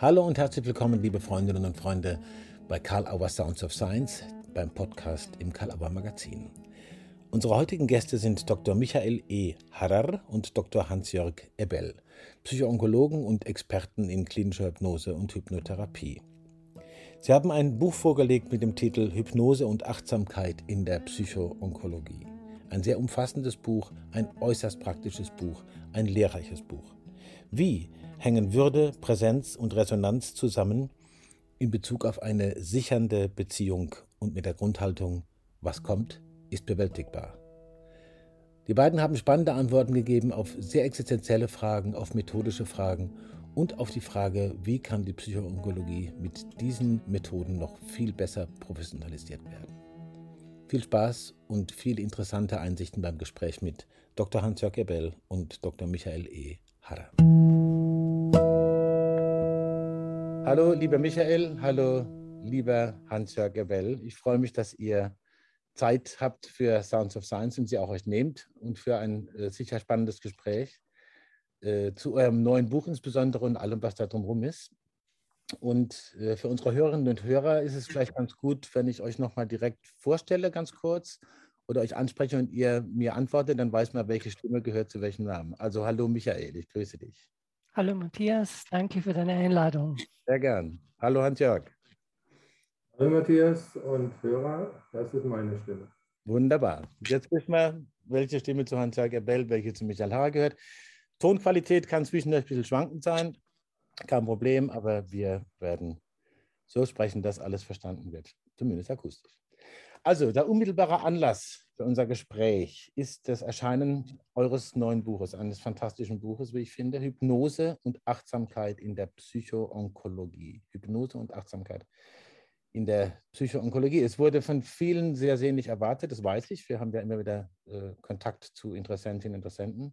Hallo und herzlich willkommen, liebe Freundinnen und Freunde, bei Karl Auer Sounds of Science, beim Podcast im Karl Auer Magazin. Unsere heutigen Gäste sind Dr. Michael E. Harrer und Dr. Hans-Jörg Ebel, Psychoonkologen und Experten in klinischer Hypnose und Hypnotherapie. Sie haben ein Buch vorgelegt mit dem Titel Hypnose und Achtsamkeit in der Psychoonkologie. Ein sehr umfassendes Buch, ein äußerst praktisches Buch, ein lehrreiches Buch. Wie hängen Würde, Präsenz und Resonanz zusammen in Bezug auf eine sichernde Beziehung und mit der Grundhaltung, was kommt, ist bewältigbar. Die beiden haben spannende Antworten gegeben auf sehr existenzielle Fragen, auf methodische Fragen und auf die Frage, wie kann die Psychoonkologie mit diesen Methoden noch viel besser professionalisiert werden. Viel Spaß und viele interessante Einsichten beim Gespräch mit Dr. Hans-Jörg Ebel und Dr. Michael E. Harrer. Hallo, lieber Michael, hallo, lieber Hans-Jörg Gebell. Ich freue mich, dass ihr Zeit habt für Sounds of Science und sie auch euch nehmt und für ein äh, sicher spannendes Gespräch äh, zu eurem neuen Buch insbesondere und allem, was da drumherum ist. Und äh, für unsere Hörerinnen und Hörer ist es vielleicht ganz gut, wenn ich euch nochmal direkt vorstelle, ganz kurz, oder euch anspreche und ihr mir antwortet, dann weiß man, welche Stimme gehört zu welchem Namen. Also hallo Michael, ich grüße dich. Hallo Matthias, danke für deine Einladung. Sehr gern. Hallo Hans-Jörg. Hallo Matthias und Hörer, das ist meine Stimme. Wunderbar. Jetzt wissen wir, welche Stimme zu Hans-Jörg erbellt, welche zu Michael Harrer gehört. Tonqualität kann zwischendurch ein bisschen schwankend sein, kein Problem, aber wir werden so sprechen, dass alles verstanden wird, zumindest akustisch. Also, der unmittelbare Anlass für unser Gespräch ist das Erscheinen eures neuen Buches, eines fantastischen Buches, wie ich finde, Hypnose und Achtsamkeit in der Psychoonkologie. Hypnose und Achtsamkeit in der Psychoonkologie. Es wurde von vielen sehr sehnlich erwartet, das weiß ich. Wir haben ja immer wieder äh, Kontakt zu Interessentinnen und Interessenten.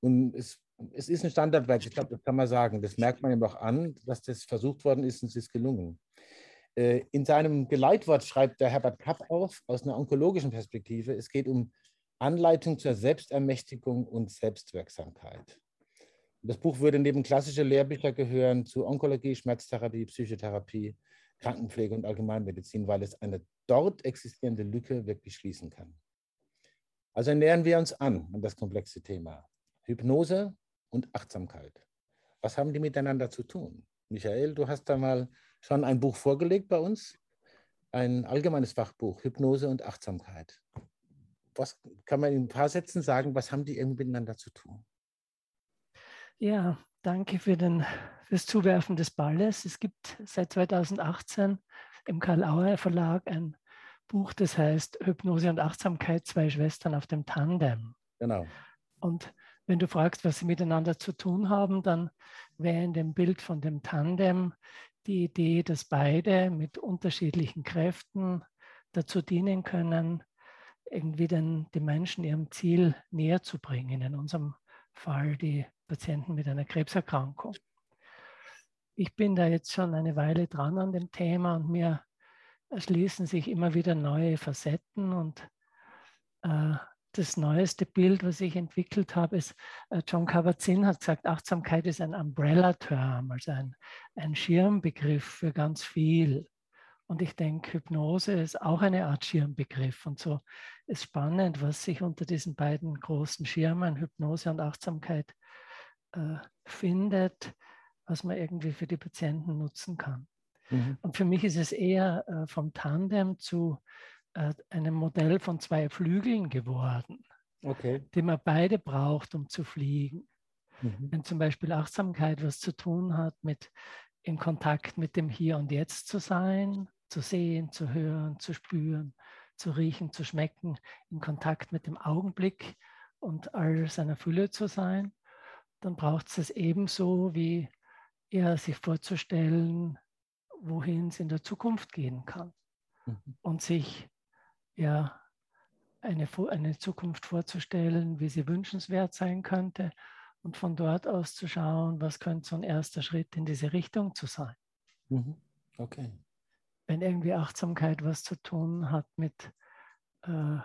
Und es, es ist ein Standardwerk, ich glaube, das kann man sagen. Das merkt man ihm auch an, dass das versucht worden ist und es ist gelungen. Äh, in seinem Geleitwort schreibt der Herbert Kapp auf, aus einer onkologischen Perspektive, es geht um Anleitung zur Selbstermächtigung und Selbstwirksamkeit. Das Buch würde neben klassische Lehrbücher gehören zu Onkologie, Schmerztherapie, Psychotherapie, Krankenpflege und Allgemeinmedizin, weil es eine dort existierende Lücke wirklich schließen kann. Also nähern wir uns an an das komplexe Thema Hypnose und Achtsamkeit. Was haben die miteinander zu tun? Michael, du hast da mal schon ein Buch vorgelegt bei uns, ein allgemeines Fachbuch, Hypnose und Achtsamkeit. Was kann man in ein paar Sätzen sagen, was haben die irgendwie miteinander zu tun? Ja, danke für den, fürs Zuwerfen des Balles. Es gibt seit 2018 im Karl-Auer Verlag ein Buch, das heißt Hypnose und Achtsamkeit, zwei Schwestern auf dem Tandem. Genau. Und wenn du fragst, was sie miteinander zu tun haben, dann wäre in dem Bild von dem Tandem die Idee, dass beide mit unterschiedlichen Kräften dazu dienen können, irgendwie den, die Menschen ihrem Ziel näher zu bringen. In unserem Fall die Patienten mit einer Krebserkrankung. Ich bin da jetzt schon eine Weile dran an dem Thema und mir erschließen sich immer wieder neue Facetten und äh, das neueste Bild, was ich entwickelt habe, ist, äh, John Kabat-Zinn hat gesagt, Achtsamkeit ist ein Umbrella-Term, also ein, ein Schirmbegriff für ganz viel. Und ich denke, Hypnose ist auch eine Art Schirmbegriff. Und so ist spannend, was sich unter diesen beiden großen Schirmen, Hypnose und Achtsamkeit, äh, findet, was man irgendwie für die Patienten nutzen kann. Mhm. Und für mich ist es eher äh, vom Tandem zu äh, einem Modell von zwei Flügeln geworden, okay. die man beide braucht, um zu fliegen. Mhm. Wenn zum Beispiel Achtsamkeit was zu tun hat mit in Kontakt mit dem Hier und Jetzt zu sein, zu sehen, zu hören, zu spüren, zu riechen, zu schmecken, in Kontakt mit dem Augenblick und all seiner Fülle zu sein, dann braucht es es ebenso wie eher sich vorzustellen, wohin es in der Zukunft gehen kann mhm. und sich ja, eine, eine Zukunft vorzustellen, wie sie wünschenswert sein könnte und von dort aus zu schauen, was könnte so ein erster Schritt in diese Richtung zu sein. Mhm. Okay. Wenn irgendwie Achtsamkeit was zu tun hat mit äh,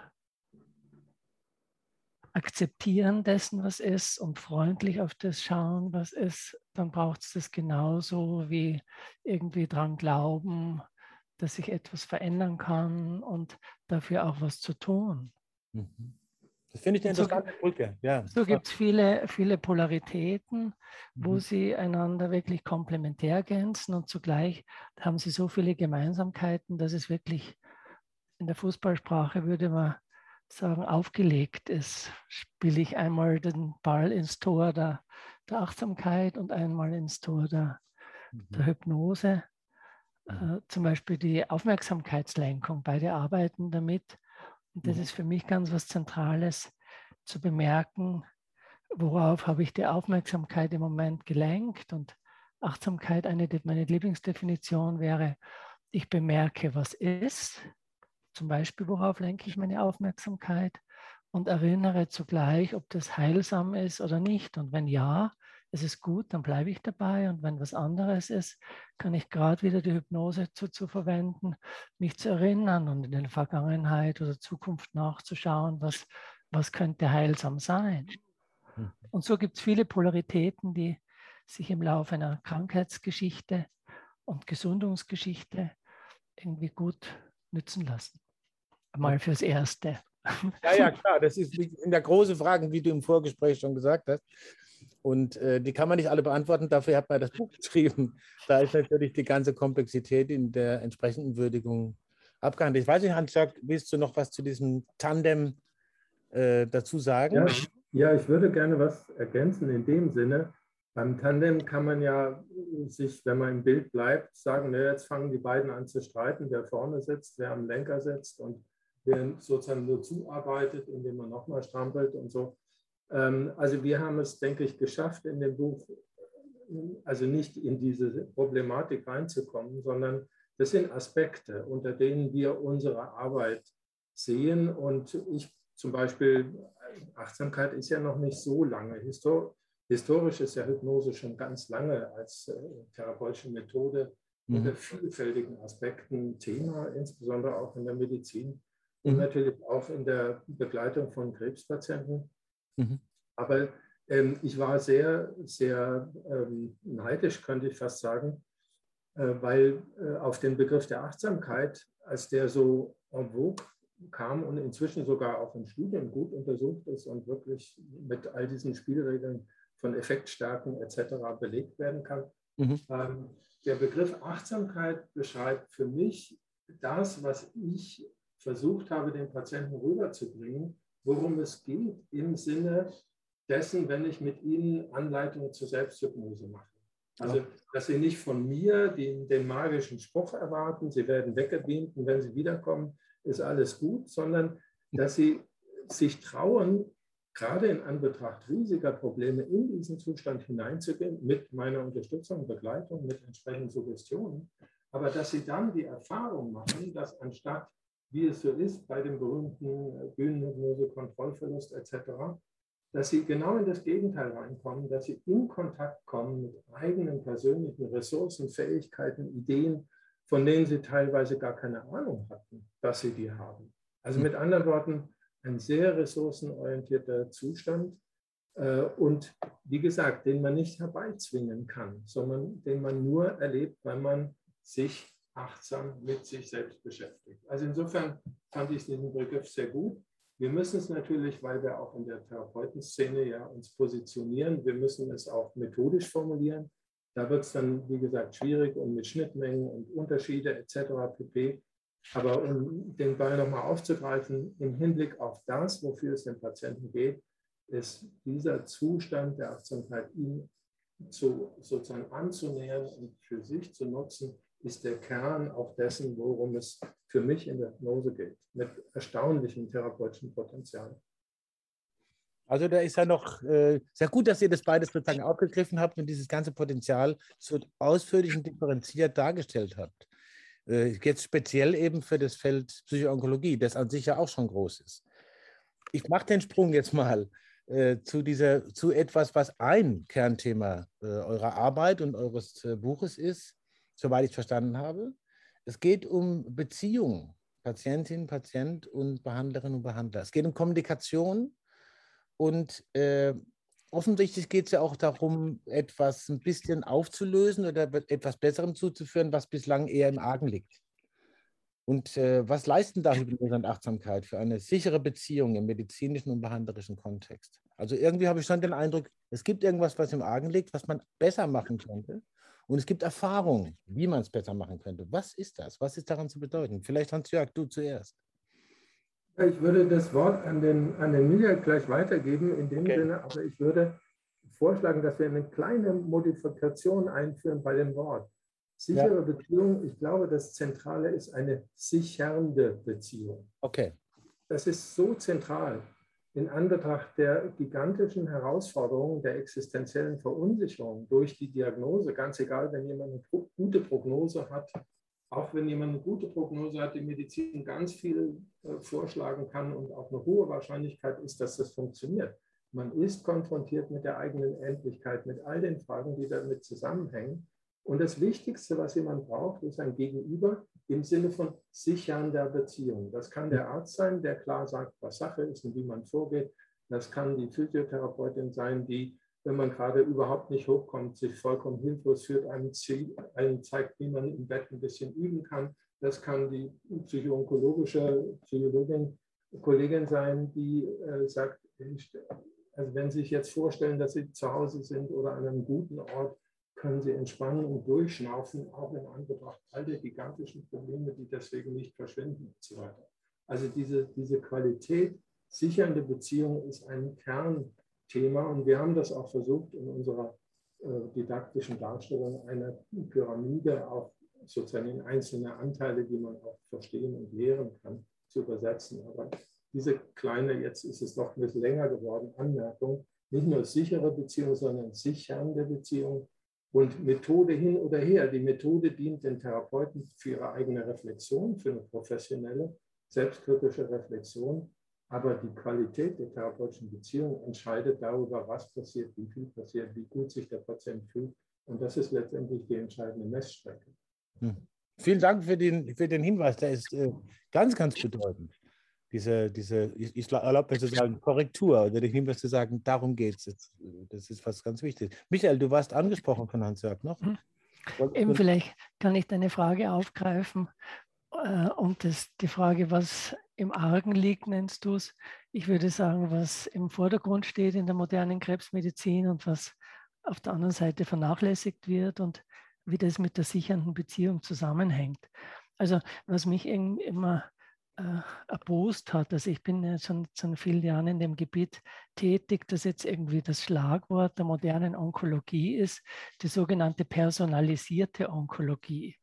Akzeptieren dessen, was ist und freundlich auf das schauen, was ist, dann braucht es das genauso wie irgendwie dran glauben, dass sich etwas verändern kann und dafür auch was zu tun. Mhm. Das finde ich eine interessante so, Brücke. Ja. So gibt es viele, viele Polaritäten, wo mhm. sie einander wirklich komplementär ergänzen und zugleich haben sie so viele Gemeinsamkeiten, dass es wirklich in der Fußballsprache würde man sagen, aufgelegt ist. Spiele ich einmal den Ball ins Tor der, der Achtsamkeit und einmal ins Tor der, mhm. der Hypnose. Äh, zum Beispiel die Aufmerksamkeitslenkung, beide arbeiten damit. Und das mhm. ist für mich ganz was Zentrales zu bemerken, worauf habe ich die Aufmerksamkeit im Moment gelenkt. Und Achtsamkeit, eine, meine Lieblingsdefinition wäre, ich bemerke, was ist. Zum Beispiel, worauf lenke ich meine Aufmerksamkeit und erinnere zugleich, ob das heilsam ist oder nicht. Und wenn ja, es ist gut, dann bleibe ich dabei. Und wenn was anderes ist, kann ich gerade wieder die Hypnose zu, zu verwenden, mich zu erinnern und in der Vergangenheit oder Zukunft nachzuschauen, was, was könnte heilsam sein. Mhm. Und so gibt es viele Polaritäten, die sich im Laufe einer Krankheitsgeschichte und Gesundungsgeschichte irgendwie gut nützen lassen. Mal fürs Erste. Ja, ja, klar. Das ist in der große Frage, wie du im Vorgespräch schon gesagt hast. Und äh, die kann man nicht alle beantworten, dafür hat man das Buch geschrieben. Da ist natürlich die ganze Komplexität in der entsprechenden Würdigung abgehandelt. Ich weiß nicht, Hans-Jörg, willst du noch was zu diesem Tandem äh, dazu sagen? Ja, ja, ich würde gerne was ergänzen in dem Sinne. Beim Tandem kann man ja sich, wenn man im Bild bleibt, sagen, na, jetzt fangen die beiden an zu streiten, wer vorne sitzt, wer am Lenker sitzt und wer sozusagen nur zuarbeitet, indem man nochmal strampelt und so. Ähm, also wir haben es, denke ich, geschafft in dem Buch, also nicht in diese Problematik reinzukommen, sondern das sind Aspekte, unter denen wir unsere Arbeit sehen. Und ich zum Beispiel, Achtsamkeit ist ja noch nicht so lange. historisch ist ja Hypnose schon ganz lange als äh, therapeutische Methode mhm. unter vielfältigen Aspekten Thema, insbesondere auch in der Medizin und mhm. natürlich auch in der Begleitung von Krebspatienten. Mhm. Aber ähm, ich war sehr, sehr ähm, neidisch, könnte ich fast sagen, äh, weil äh, auf den Begriff der Achtsamkeit, als der so en vogue kam und inzwischen sogar auch in Studien gut untersucht ist und wirklich mit all diesen Spielregeln von Effektstärken etc. belegt werden kann. Mhm. Ähm, der Begriff Achtsamkeit beschreibt für mich das, was ich versucht habe, den Patienten rüberzubringen, worum es geht im Sinne dessen, wenn ich mit ihnen Anleitungen zur Selbsthypnose mache. Also, dass sie nicht von mir den, den magischen Spruch erwarten, sie werden weggebeamt und wenn sie wiederkommen, ist alles gut, sondern dass sie sich trauen, gerade in Anbetracht riesiger Probleme in diesen Zustand hineinzugehen, mit meiner Unterstützung, Begleitung, mit entsprechenden Suggestionen, aber dass sie dann die Erfahrung machen, dass anstatt wie es so ist bei dem berühmten Bühnenhypnose, Kontrollverlust etc., dass sie genau in das Gegenteil reinkommen, dass sie in Kontakt kommen mit eigenen persönlichen Ressourcen, Fähigkeiten, Ideen, von denen sie teilweise gar keine Ahnung hatten, dass sie die haben. Also mit anderen Worten, ein sehr ressourcenorientierter Zustand äh, und wie gesagt, den man nicht herbeizwingen kann, sondern den man nur erlebt, wenn man sich achtsam mit sich selbst beschäftigt. Also insofern fand ich diesen Begriff sehr gut. Wir müssen es natürlich, weil wir auch in der Therapeutenszene ja uns positionieren, wir müssen es auch methodisch formulieren. Da wird es dann, wie gesagt, schwierig und mit Schnittmengen und Unterschiede etc. pp. Aber um den Ball nochmal aufzugreifen, im Hinblick auf das, wofür es dem Patienten geht, ist dieser Zustand der Achtsamkeit, ihn zu, sozusagen anzunähern und für sich zu nutzen, ist der Kern auch dessen, worum es für mich in der Hypnose geht, mit erstaunlichem therapeutischen Potenzial. Also da ist ja noch äh, sehr gut, dass ihr das beides sozusagen aufgegriffen habt und dieses ganze Potenzial so ausführlich und differenziert dargestellt habt. Äh, jetzt speziell eben für das Feld Psychoonkologie, das an sich ja auch schon groß ist. Ich mache den Sprung jetzt mal äh, zu, dieser, zu etwas, was ein Kernthema äh, eurer Arbeit und eures äh, Buches ist, soweit ich verstanden habe. Es geht um Beziehungen, Patientin, Patient und Behandlerin und Behandler. Es geht um Kommunikation Und äh, offensichtlich geht es ja auch darum, etwas ein bisschen aufzulösen oder etwas Besserem zuzuführen, was bislang eher im Argen liegt. Und äh, was leisten da Hypnose und Achtsamkeit für eine sichere Beziehung im medizinischen und behandlerischen Kontext? Also irgendwie habe ich schon den Eindruck, es gibt irgendwas, was im Argen liegt, was man besser machen könnte. Und es gibt Erfahrungen, wie man es besser machen könnte. Was ist das? Was ist daran zu bedeuten? Vielleicht Hans-Jörg, du zuerst. Ich würde das Wort an den, an den Michael gleich weitergeben, in dem okay. Sinne, aber ich würde vorschlagen, dass wir eine kleine Modifikation einführen bei dem Wort. Sichere ja. Beziehung, ich glaube, das Zentrale ist eine sichernde Beziehung. Okay. Das ist so zentral in Anbetracht der gigantischen Herausforderungen der existenziellen Verunsicherung durch die Diagnose, ganz egal, wenn jemand eine gute Prognose hat, auch wenn jemand eine gute Prognose hat, die Medizin ganz viel äh, vorschlagen kann und auch eine hohe Wahrscheinlichkeit ist, dass das funktioniert. Man ist konfrontiert mit der eigenen Endlichkeit, mit all den Fragen, die damit zusammenhängen. Und das Wichtigste, was jemand braucht, ist ein Gegenüber im Sinne von Sichern der Beziehung. Das kann der Arzt sein, der klar sagt, was Sache ist und wie man vorgeht. Das kann die Physiotherapeutin sein, die, wenn man gerade überhaupt nicht hochkommt, sich vollkommen hilflos führt, einem, einem zeigt, wie man im Bett ein bisschen üben kann. Das kann die psychoonkologische Psychologin, Kollegin sein, die äh, sagt, also wenn Sie sich jetzt vorstellen, dass Sie zu Hause sind oder an einem guten Ort, können sie entspannen und durchschnaufen, auch in Anbetracht all der gigantischen Probleme, die deswegen nicht verschwinden und so weiter. Also diese, diese Qualität sichernde Beziehung ist ein Kernthema und wir haben das auch versucht in unserer äh, didaktischen Darstellung einer Pyramide auch sozusagen in einzelne Anteile, die man auch verstehen und lehren kann, zu übersetzen. Aber diese kleine, jetzt ist es doch ein bisschen länger geworden, Anmerkung, nicht nur sichere Beziehung, sondern sichernde Beziehung und Methode hin oder her. Die Methode dient den Therapeuten für ihre eigene Reflexion, für eine professionelle, selbstkritische Reflexion. Aber die Qualität der therapeutischen Beziehung entscheidet darüber, was passiert, wie viel passiert, wie gut sich der Patient fühlt. Und das ist letztendlich die entscheidende Messstrecke. Hm. Vielen Dank für den, für den Hinweis. Der ist äh, ganz, ganz bedeutend diese, diese ich, ich erlaube mir zu sagen, Korrektur oder den Hinweis zu sagen, darum geht es. Das ist was ganz Wichtiges. Michael, du warst angesprochen von Hans-Jörg noch. Mhm. Eben vielleicht kann ich deine Frage aufgreifen äh, und das, die Frage, was im Argen liegt, nennst du es. Ich würde sagen, was im Vordergrund steht in der modernen Krebsmedizin und was auf der anderen Seite vernachlässigt wird und wie das mit der sichernden Beziehung zusammenhängt. Also was mich immer äh, erbost hat. Also ich bin ja schon seit vielen Jahren in dem Gebiet tätig, das jetzt irgendwie das Schlagwort der modernen Onkologie ist, die sogenannte personalisierte Onkologie.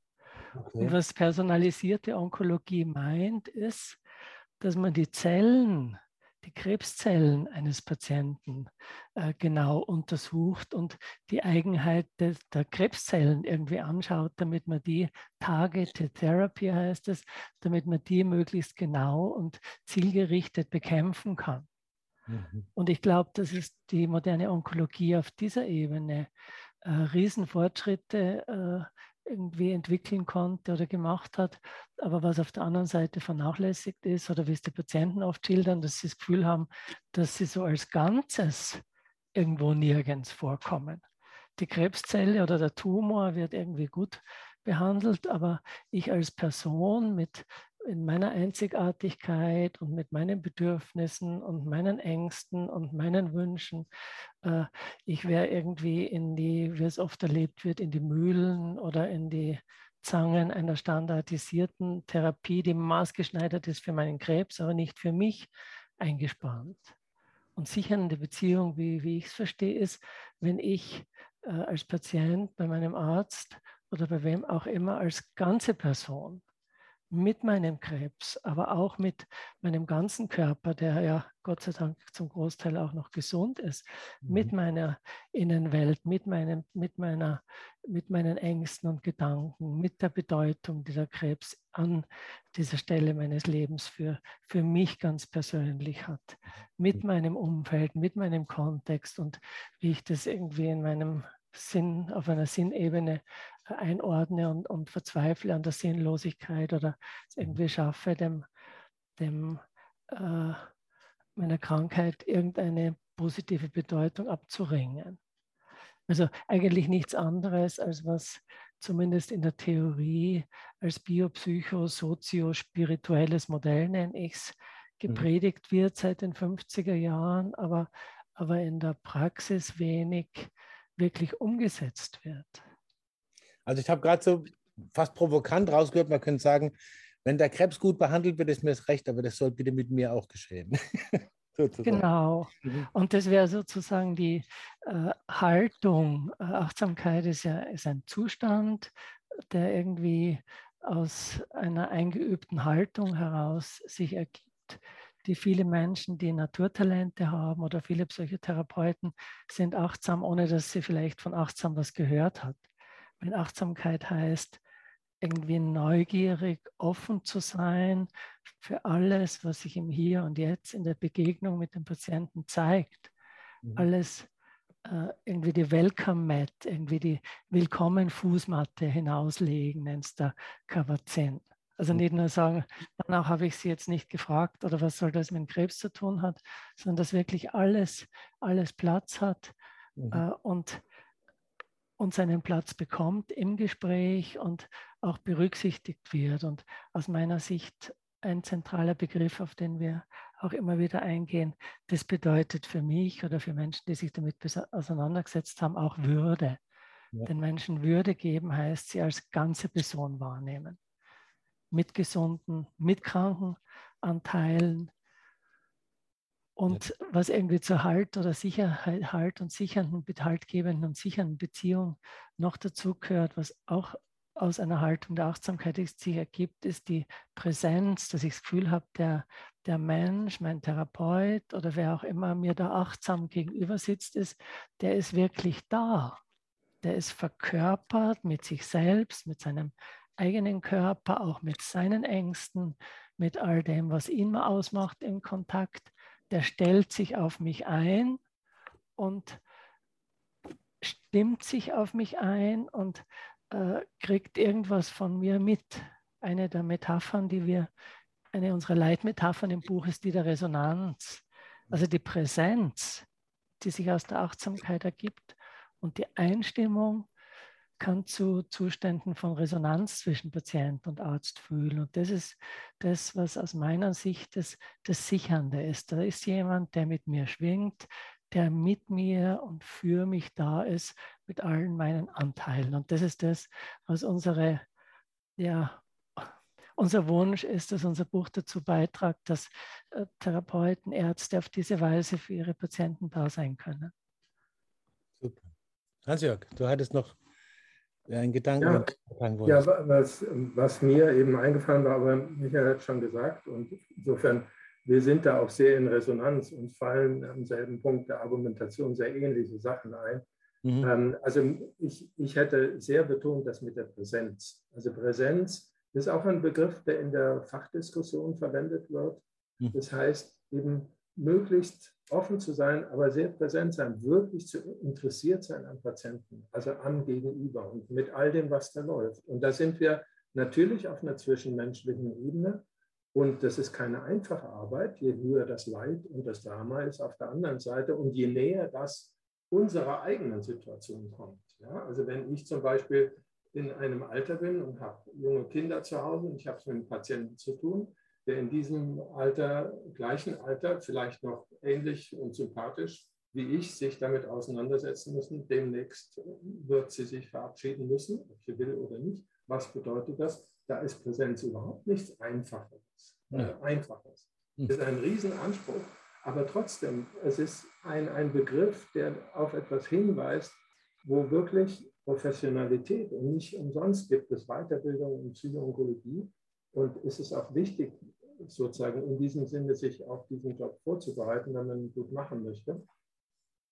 Okay. Und was personalisierte Onkologie meint, ist, dass man die Zellen die Krebszellen eines Patienten äh, genau untersucht und die Eigenheit de, der Krebszellen irgendwie anschaut, damit man die Targeted Therapy heißt es, damit man die möglichst genau und zielgerichtet bekämpfen kann. Mhm. Und ich glaube, dass es die moderne Onkologie auf dieser Ebene äh, Riesenfortschritte äh, irgendwie entwickeln konnte oder gemacht hat, aber was auf der anderen Seite vernachlässigt ist oder wie es die Patienten oft schildern, dass sie das Gefühl haben, dass sie so als Ganzes irgendwo nirgends vorkommen. Die Krebszelle oder der Tumor wird irgendwie gut behandelt, aber ich als Person mit in meiner Einzigartigkeit und mit meinen Bedürfnissen und meinen Ängsten und meinen Wünschen. Äh, ich wäre irgendwie in die, wie es oft erlebt wird, in die Mühlen oder in die Zangen einer standardisierten Therapie, die maßgeschneidert ist für meinen Krebs, aber nicht für mich, eingespannt. Und sichernde Beziehung, wie, wie ich es verstehe, ist, wenn ich äh, als Patient bei meinem Arzt oder bei wem auch immer als ganze Person mit meinem Krebs, aber auch mit meinem ganzen Körper, der ja Gott sei Dank zum Großteil auch noch gesund ist, mhm. mit meiner Innenwelt, mit, meinem, mit, meiner, mit meinen Ängsten und Gedanken, mit der Bedeutung, die der Krebs an dieser Stelle meines Lebens für, für mich ganz persönlich hat, mit mhm. meinem Umfeld, mit meinem Kontext und wie ich das irgendwie in meinem Sinn, auf einer Sinnebene einordne und, und verzweifle an der Sinnlosigkeit oder es irgendwie schaffe, dem, dem äh, meiner Krankheit irgendeine positive Bedeutung abzuringen. Also eigentlich nichts anderes, als was zumindest in der Theorie als biopsycho-sozio-spirituelles Modell, nenne ich es, mhm. gepredigt wird seit den 50er Jahren, aber, aber in der Praxis wenig wirklich umgesetzt wird. Also ich habe gerade so fast provokant rausgehört, man könnte sagen, wenn der Krebs gut behandelt wird, ist mir das recht, aber das soll bitte mit mir auch geschehen. genau. Mhm. Und das wäre sozusagen die äh, Haltung. Äh, Achtsamkeit ist ja ist ein Zustand, der irgendwie aus einer eingeübten Haltung heraus sich ergibt, die viele Menschen, die Naturtalente haben oder viele Psychotherapeuten sind achtsam, ohne dass sie vielleicht von achtsam was gehört hat. Wenn Achtsamkeit heißt, irgendwie neugierig, offen zu sein für alles, was sich im Hier und Jetzt in der Begegnung mit dem Patienten zeigt. Mhm. Alles äh, irgendwie die Welcome Mat, irgendwie die Willkommen-Fußmatte hinauslegen, nennst du Kavazen. Also mhm. nicht nur sagen, danach habe ich sie jetzt nicht gefragt oder was soll das mit dem Krebs zu tun hat, sondern dass wirklich alles, alles Platz hat mhm. äh, und und seinen Platz bekommt im Gespräch und auch berücksichtigt wird. Und aus meiner Sicht ein zentraler Begriff, auf den wir auch immer wieder eingehen, das bedeutet für mich oder für Menschen, die sich damit auseinandergesetzt haben, auch Würde. Ja. Den Menschen Würde geben heißt, sie als ganze Person wahrnehmen. Mit gesunden, mit kranken Anteilen, und was irgendwie zur Halt oder Sicherheit, Halt und sichernden, haltgebenden und sichernden Beziehung noch dazu gehört, was auch aus einer Haltung der Achtsamkeit sich ergibt, ist die Präsenz, dass ich das Gefühl habe, der, der Mensch, mein Therapeut oder wer auch immer mir da achtsam gegenüber sitzt, ist, der ist wirklich da. Der ist verkörpert mit sich selbst, mit seinem eigenen Körper, auch mit seinen Ängsten, mit all dem, was ihn ausmacht im Kontakt der stellt sich auf mich ein und stimmt sich auf mich ein und äh, kriegt irgendwas von mir mit. Eine der Metaphern, die wir, eine unserer Leitmetaphern im Buch ist die der Resonanz. Also die Präsenz, die sich aus der Achtsamkeit ergibt und die Einstimmung kann zu Zuständen von Resonanz zwischen Patient und Arzt fühlen. Und das ist das, was aus meiner Sicht das, das Sichernde ist. Da ist jemand, der mit mir schwingt, der mit mir und für mich da ist, mit allen meinen Anteilen. Und das ist das, was unsere, ja, unser Wunsch ist, dass unser Buch dazu beitragt, dass äh, Therapeuten, Ärzte auf diese Weise für ihre Patienten da sein können. Super. Hans-Jörg, du hattest noch ein Gedanke. Ja, ja was, was, mir eben eingefallen war, aber Michael hat schon gesagt und insofern, wir sind da auch sehr in Resonanz und fallen am selben Punkt der Argumentation sehr ähnliche Sachen ein. Mhm. Ähm, also ich, ich hätte sehr betont das mit der Präsenz. Also Präsenz ist auch ein Begriff, der in der Fachdiskussion verwendet wird. Mhm. Das heißt eben möglichst offen zu sein, aber sehr präsent sein, wirklich zu interessiert sein am Patienten, also am Gegenüber und mit all dem, was da läuft. Und da sind wir natürlich auf einer zwischenmenschlichen Ebene. Und das ist keine einfache Arbeit, je höher das Leid und das Drama ist auf der anderen Seite und je näher das unserer eigenen Situation kommt. Ja, also wenn ich zum Beispiel in einem Alter bin und habe junge Kinder zu Hause und ich habe es mit einem Patienten zu tun, der in diesem Alter, gleichen Alter, vielleicht noch ähnlich und sympathisch wie ich, sich damit auseinandersetzen müssen. Demnächst wird sie sich verabschieden müssen, ob sie will oder nicht. Was bedeutet das? Da ist Präsenz überhaupt nichts Einfaches. Ja. Einfaches. Hm. Das ist ein Riesenanspruch, aber trotzdem, es ist ein, ein Begriff, der auf etwas hinweist, wo wirklich Professionalität und nicht umsonst gibt es Weiterbildung in Psychoonkologie. Und es ist auch wichtig, sozusagen in diesem Sinne sich auf diesen Job vorzubereiten, wenn man ihn gut machen möchte.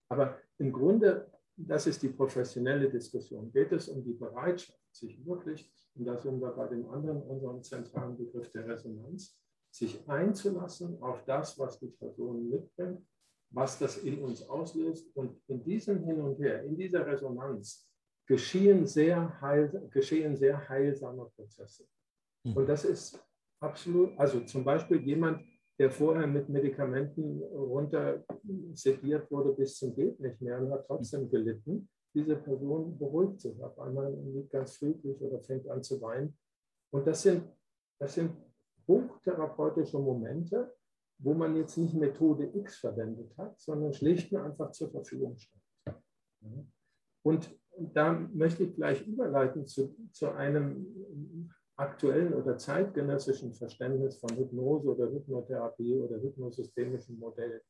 Aber im Grunde, das ist die professionelle Diskussion, geht es um die Bereitschaft, sich wirklich, und da sind wir bei dem anderen, unserem zentralen Begriff der Resonanz, sich einzulassen auf das, was die Person mitbringt, was das in uns auslöst. Und in diesem Hin und Her, in dieser Resonanz, geschehen sehr, heil, geschehen sehr heilsame Prozesse. Mhm. Und das ist Absolut. Also zum Beispiel jemand, der vorher mit Medikamenten runter sediert wurde bis zum geht nicht mehr und hat trotzdem gelitten. Diese Person beruhigt sich auf einmal liegt ganz friedlich oder fängt an zu weinen. Und das sind, das sind hochtherapeutische Momente, wo man jetzt nicht Methode X verwendet hat, sondern schlicht und einfach zur Verfügung stand. Und da möchte ich gleich überleiten zu, zu einem aktuellen oder zeitgenössischen Verständnis von Hypnose oder Hypnotherapie oder hypnosystemischen Modell.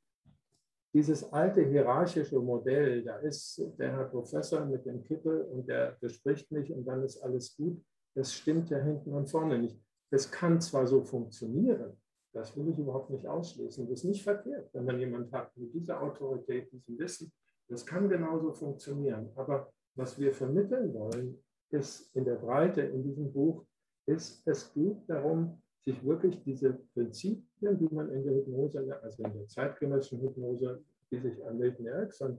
Dieses alte hierarchische Modell, da ist der Herr Professor mit dem Kittel und der bespricht mich und dann ist alles gut, das stimmt ja hinten und vorne nicht. Das kann zwar so funktionieren, das will ich überhaupt nicht ausschließen. Das ist nicht verkehrt, wenn man jemanden hat mit dieser Autorität, diesem Wissen. Das kann genauso funktionieren. Aber was wir vermitteln wollen, ist in der Breite in diesem Buch ist, es geht darum, sich wirklich diese Prinzipien, die man in der Hypnose, also in der zeitgenössischen Hypnose, die sich an Milton Erickson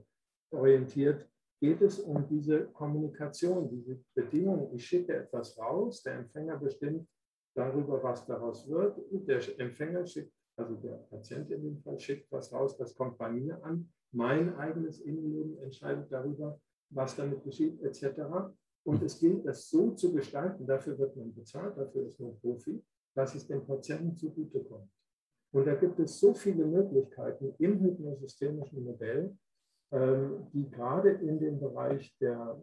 orientiert, geht es um diese Kommunikation, diese Bedingung. Ich schicke etwas raus, der Empfänger bestimmt darüber, was daraus wird. Der Empfänger schickt, also der Patient in dem Fall, schickt was raus, das kommt bei mir an. Mein eigenes Innenleben entscheidet darüber, was damit geschieht, etc. Und es gilt, das so zu gestalten, dafür wird man bezahlt, dafür ist man Profi, dass es dem Patienten zugutekommt. Und da gibt es so viele Möglichkeiten im hypnosystemischen Modell, ähm, die gerade in dem Bereich der,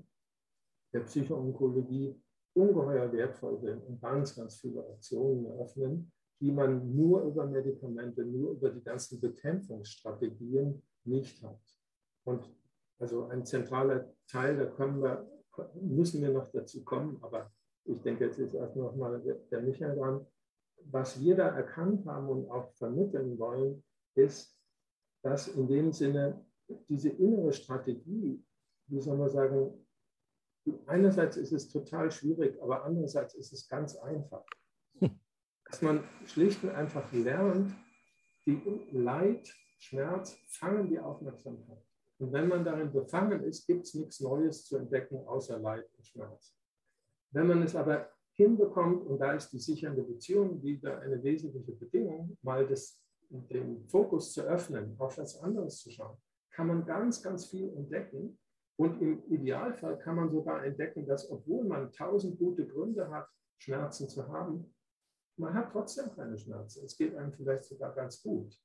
der Psychoonkologie ungeheuer wertvoll sind und ganz, ganz viele Optionen eröffnen, die man nur über Medikamente, nur über die ganzen Bekämpfungsstrategien nicht hat. Und also ein zentraler Teil, da können wir müssen wir noch dazu kommen, aber ich denke, jetzt ist erst noch mal der Michael dran. Was wir da erkannt haben und auch vermitteln wollen, ist, dass in dem Sinne diese innere Strategie, wie soll man sagen, einerseits ist es total schwierig, aber andererseits ist es ganz einfach. Dass man schlicht und einfach lernt, die Leid, Schmerz fangen die Aufmerksamkeit. Und wenn man darin befangen ist, gibt es nichts Neues zu entdecken außer Leid und Schmerz. Wenn man es aber hinbekommt, und da ist die sichernde Beziehung wieder eine wesentliche Bedingung, mal das, den Fokus zu öffnen, auf was anderes zu schauen, kann man ganz, ganz viel entdecken. Und im Idealfall kann man sogar entdecken, dass obwohl man tausend gute Gründe hat, Schmerzen zu haben, man hat trotzdem keine Schmerzen. Es geht einem vielleicht sogar ganz gut,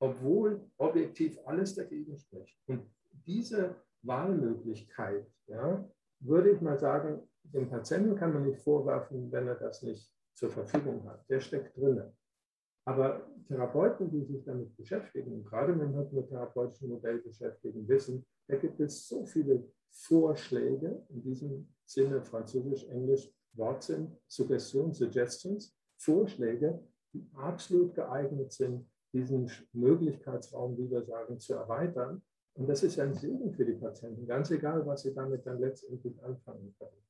obwohl objektiv alles dagegen spricht. Und diese Wahlmöglichkeit, ja, würde ich mal sagen, dem Patienten kann man nicht vorwerfen, wenn er das nicht zur Verfügung hat. Der steckt drinnen. Aber Therapeuten, die sich damit beschäftigen, gerade mit dem hypnotherapeutischen Modell beschäftigen, wissen, da gibt es so viele Vorschläge, in diesem Sinne französisch, englisch Wortsinn, Suggestion, Suggestions, Vorschläge, die absolut geeignet sind, diesen Möglichkeitsraum, wie wir sagen, zu erweitern und das ist ein Segen für die Patienten, ganz egal, was sie damit dann letztendlich anfangen können.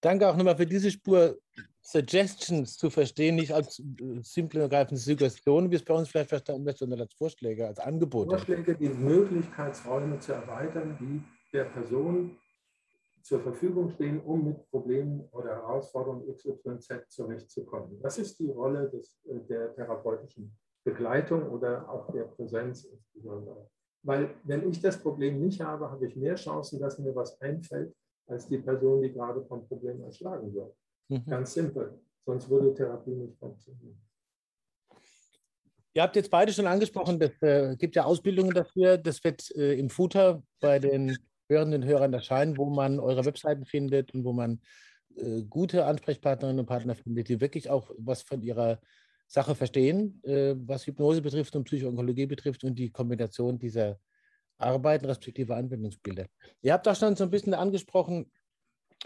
Danke auch nochmal für diese Spur, Suggestions zu verstehen, nicht als äh, simple und ergreifende Suggestionen, wie es bei uns vielleicht verstanden wird, sondern als Vorschläge, als Angebote. Vorschläge, die Möglichkeitsräume zu erweitern, die der Person zur Verfügung stehen, um mit Problemen oder Herausforderungen XYZ zurechtzukommen. Das ist die Rolle des, äh, der therapeutischen Begleitung oder auch der Präsenz insbesondere. Weil wenn ich das Problem nicht habe, habe ich mehr Chancen, dass mir was einfällt, als die Person, die gerade vom Problem erschlagen wird. Mhm. Ganz simpel. Sonst würde Therapie nicht funktionieren. Ihr habt jetzt beide schon angesprochen, es äh, gibt ja Ausbildungen dafür. Das wird äh, im Footer bei den hörenden Hörern erscheinen, wo man eure Webseiten findet und wo man äh, gute Ansprechpartnerinnen und Partner findet, die wirklich auch was von ihrer Sache verstehen, äh, was Hypnose betrifft und Psychoonkologie betrifft und die Kombination dieser Arbeiten respektive Anwendungsbilder. Ihr habt auch schon so ein bisschen angesprochen,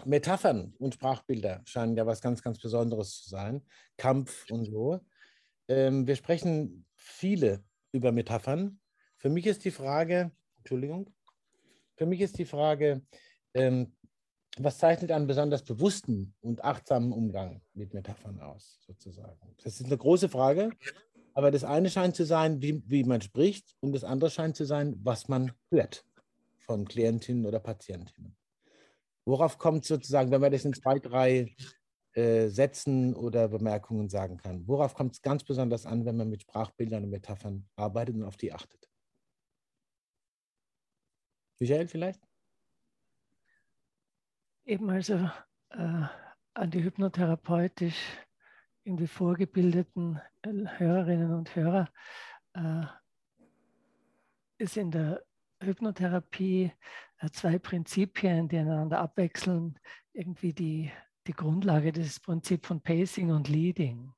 Metaphern und Sprachbilder scheinen ja was ganz, ganz Besonderes zu sein. Kampf und so. Ähm, wir sprechen viele über Metaphern. Für mich ist die Frage, Entschuldigung, für mich ist die Frage, ähm, was zeichnet einen besonders bewussten und achtsamen Umgang mit Metaphern aus, sozusagen? Das ist eine große Frage, aber das eine scheint zu sein, wie, wie man spricht, und das andere scheint zu sein, was man hört von Klientinnen oder Patientinnen. Worauf kommt sozusagen, wenn man das in zwei, drei äh, Sätzen oder Bemerkungen sagen kann. Worauf kommt es ganz besonders an, wenn man mit Sprachbildern und Metaphern arbeitet und auf die achtet? Michael vielleicht? Eben also äh, an die hypnotherapeutisch irgendwie vorgebildeten äh, Hörerinnen und Hörer äh, ist in der Hypnotherapie äh, zwei Prinzipien, die einander abwechseln, irgendwie die, die Grundlage dieses Prinzip von Pacing und Leading.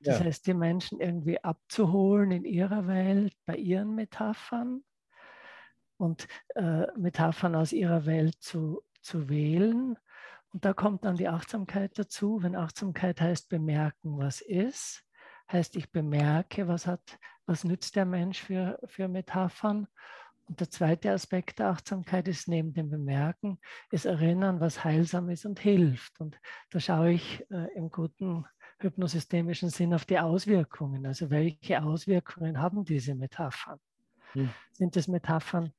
Das ja. heißt, die Menschen irgendwie abzuholen in ihrer Welt, bei ihren Metaphern und äh, Metaphern aus ihrer Welt zu, zu wählen. Und da kommt dann die Achtsamkeit dazu. Wenn Achtsamkeit heißt bemerken, was ist, heißt ich bemerke, was hat, was nützt der Mensch für, für Metaphern und der zweite Aspekt der Achtsamkeit ist neben dem Bemerken, ist Erinnern, was heilsam ist und hilft. Und da schaue ich äh, im guten hypnosystemischen Sinn auf die Auswirkungen. Also welche Auswirkungen haben diese Metaphern? Hm. Sind es Metaphern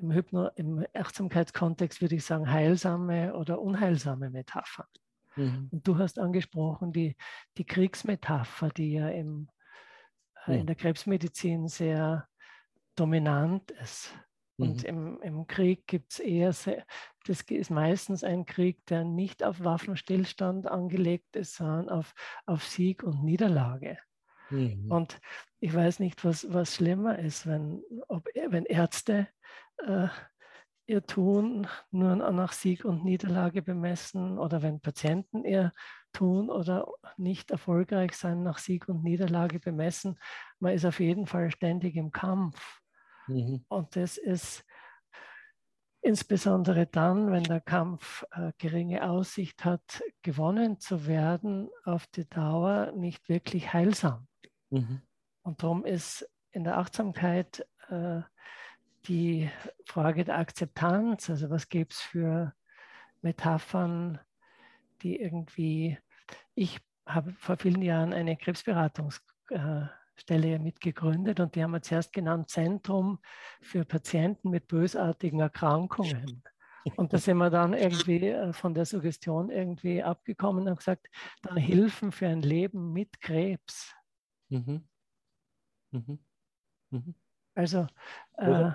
im, Hypno, im Achtsamkeitskontext, würde ich sagen, heilsame oder unheilsame Metaphern? Mhm. Und du hast angesprochen die, die Kriegsmetapher, die ja im, äh, in der Krebsmedizin sehr dominant ist. Und mhm. im, im Krieg gibt es eher, sehr, das ist meistens ein Krieg, der nicht auf Waffenstillstand angelegt ist, sondern auf, auf Sieg und Niederlage. Mhm. Und ich weiß nicht, was, was schlimmer ist, wenn, ob, wenn Ärzte äh, ihr Tun nur nach Sieg und Niederlage bemessen oder wenn Patienten ihr Tun oder nicht erfolgreich sein nach Sieg und Niederlage bemessen. Man ist auf jeden Fall ständig im Kampf. Mhm. Und das ist insbesondere dann, wenn der Kampf äh, geringe Aussicht hat, gewonnen zu werden, auf die Dauer nicht wirklich heilsam. Mhm. Und darum ist in der Achtsamkeit äh, die Frage der Akzeptanz, also was gibt es für Metaphern, die irgendwie, ich habe vor vielen Jahren eine Krebsberatungs äh, mitgegründet und die haben wir zuerst genannt Zentrum für Patienten mit bösartigen Erkrankungen. Und da sind wir dann irgendwie äh, von der Suggestion irgendwie abgekommen und haben gesagt, dann Hilfen für ein Leben mit Krebs. Mhm. Mhm. Mhm. Also äh,